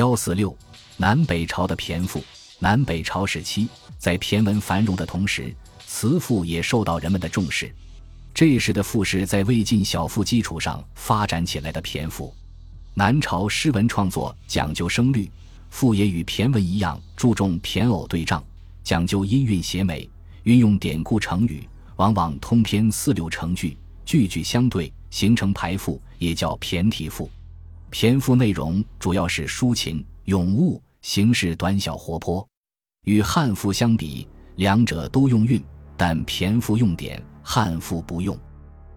幺四六，南北朝的骈赋。南北朝时期，在骈文繁荣的同时，词赋也受到人们的重视。这时的赋是在魏晋小赋基础上发展起来的骈赋。南朝诗文创作讲究声律，赋也与骈文一样注重骈偶对仗，讲究音韵谐美，运用典故成语，往往通篇四六成句，句句相对，形成排赋，也叫骈体赋。骈赋内容主要是抒情咏物，形式短小活泼。与汉赋相比，两者都用韵，但骈赋用典，汉赋不用。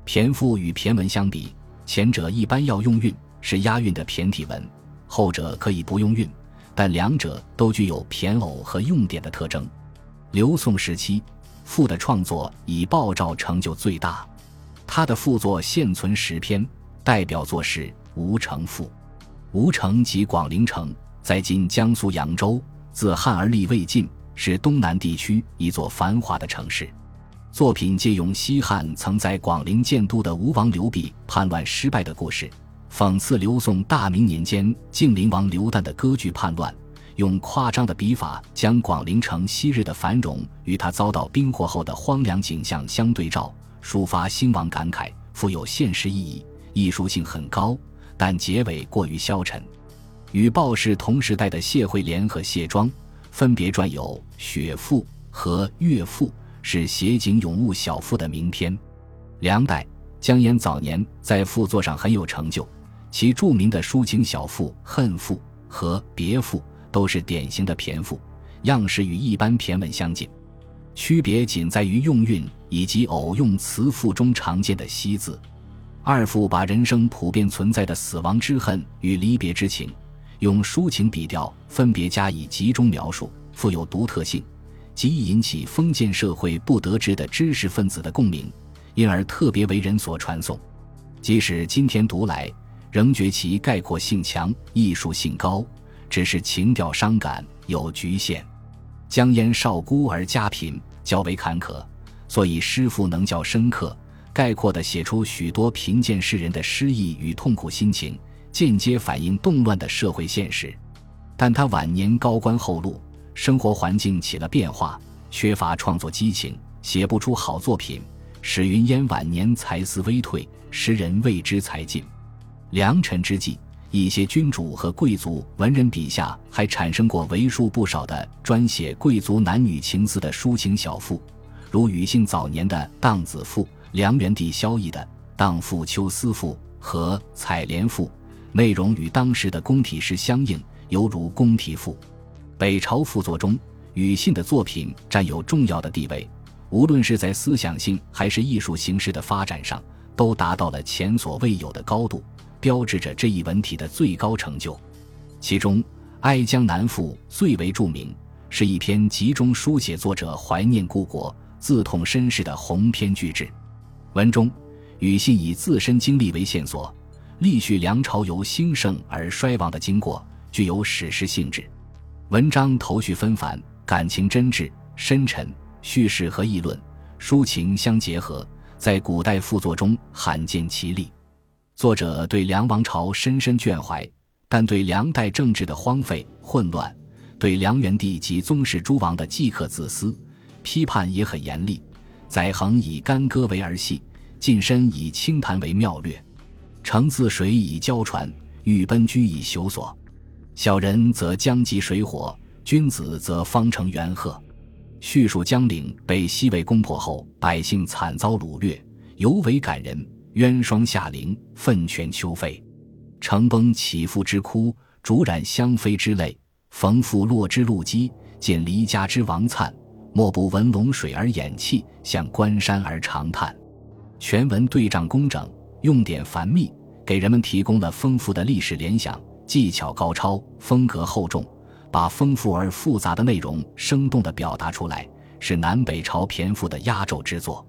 骈赋与骈文相比，前者一般要用韵，是押韵的骈体文；后者可以不用韵，但两者都具有骈偶和用典的特征。刘宋时期，赋的创作以鲍照成就最大，他的赋作现存十篇，代表作是。吴城赋，吴城即广陵城，在今江苏扬州。自汉而立魏晋，是东南地区一座繁华的城市。作品借用西汉曾在广陵建都的吴王刘濞叛乱失败的故事，讽刺刘宋大明年间晋灵王刘旦的割据叛乱，用夸张的笔法将广陵城昔日的繁荣与他遭到兵祸后的荒凉景象相对照，抒发兴亡感慨，富有现实意义，艺术性很高。但结尾过于消沉。与鲍氏同时代的谢惠莲和谢庄，分别撰有《雪赋》和《岳赋》，是写景咏物小赋的名篇。梁代姜嫣早年在赋作上很有成就，其著名的抒情小赋《恨赋》和《别赋》都是典型的骈赋，样式与一般骈文相近，区别仅在于用韵以及偶用词赋中常见的“惜”字。二赋把人生普遍存在的死亡之恨与离别之情，用抒情笔调分别加以集中描述，富有独特性，极易引起封建社会不得志的知识分子的共鸣，因而特别为人所传颂。即使今天读来，仍觉其概括性强、艺术性高，只是情调伤感，有局限。江淹少孤而家贫，较为坎坷，所以诗赋能较深刻。概括地写出许多贫贱世人的失意与痛苦心情，间接反映动乱的社会现实。但他晚年高官厚禄，生活环境起了变化，缺乏创作激情，写不出好作品，使云烟晚年才思微退，时人为之才尽。良辰之际，一些君主和贵族文人笔下还产生过为数不少的专写贵族男女情思的抒情小赋，如庾信早年的《荡子赋》。梁元帝萧绎的《荡妇秋思赋》和《采莲赋》，内容与当时的宫体诗相应，犹如宫体赋。北朝赋作中，庾信的作品占有重要的地位，无论是在思想性还是艺术形式的发展上，都达到了前所未有的高度，标志着这一文体的最高成就。其中，《哀江南赋》最为著名，是一篇集中书写作者怀念故国、自痛身世的鸿篇巨制。文中，庾信以自身经历为线索，历叙梁朝由兴盛而衰亡的经过，具有史诗性质。文章头绪纷繁，感情真挚深沉，叙事和议论、抒情相结合，在古代赋作中罕见其例。作者对梁王朝深深眷怀，但对梁代政治的荒废混乱，对梁元帝及宗室诸王的饥渴自私，批判也很严厉。载衡以干戈为儿戏，近身以清谈为妙略，乘自水以交船，欲奔居以修所。小人则将及水火，君子则方成元赫。叙述江陵被西魏攻破后，百姓惨遭掳掠，尤为感人。冤霜下陵，奋泉秋沸，城崩起复之哭，竹染香妃之泪，逢父落之陆机，见离家之亡惨。莫不闻龙水而掩泣，向关山而长叹。全文对仗工整，用典繁密，给人们提供了丰富的历史联想，技巧高超，风格厚重，把丰富而复杂的内容生动地表达出来，是南北朝篇幅的压轴之作。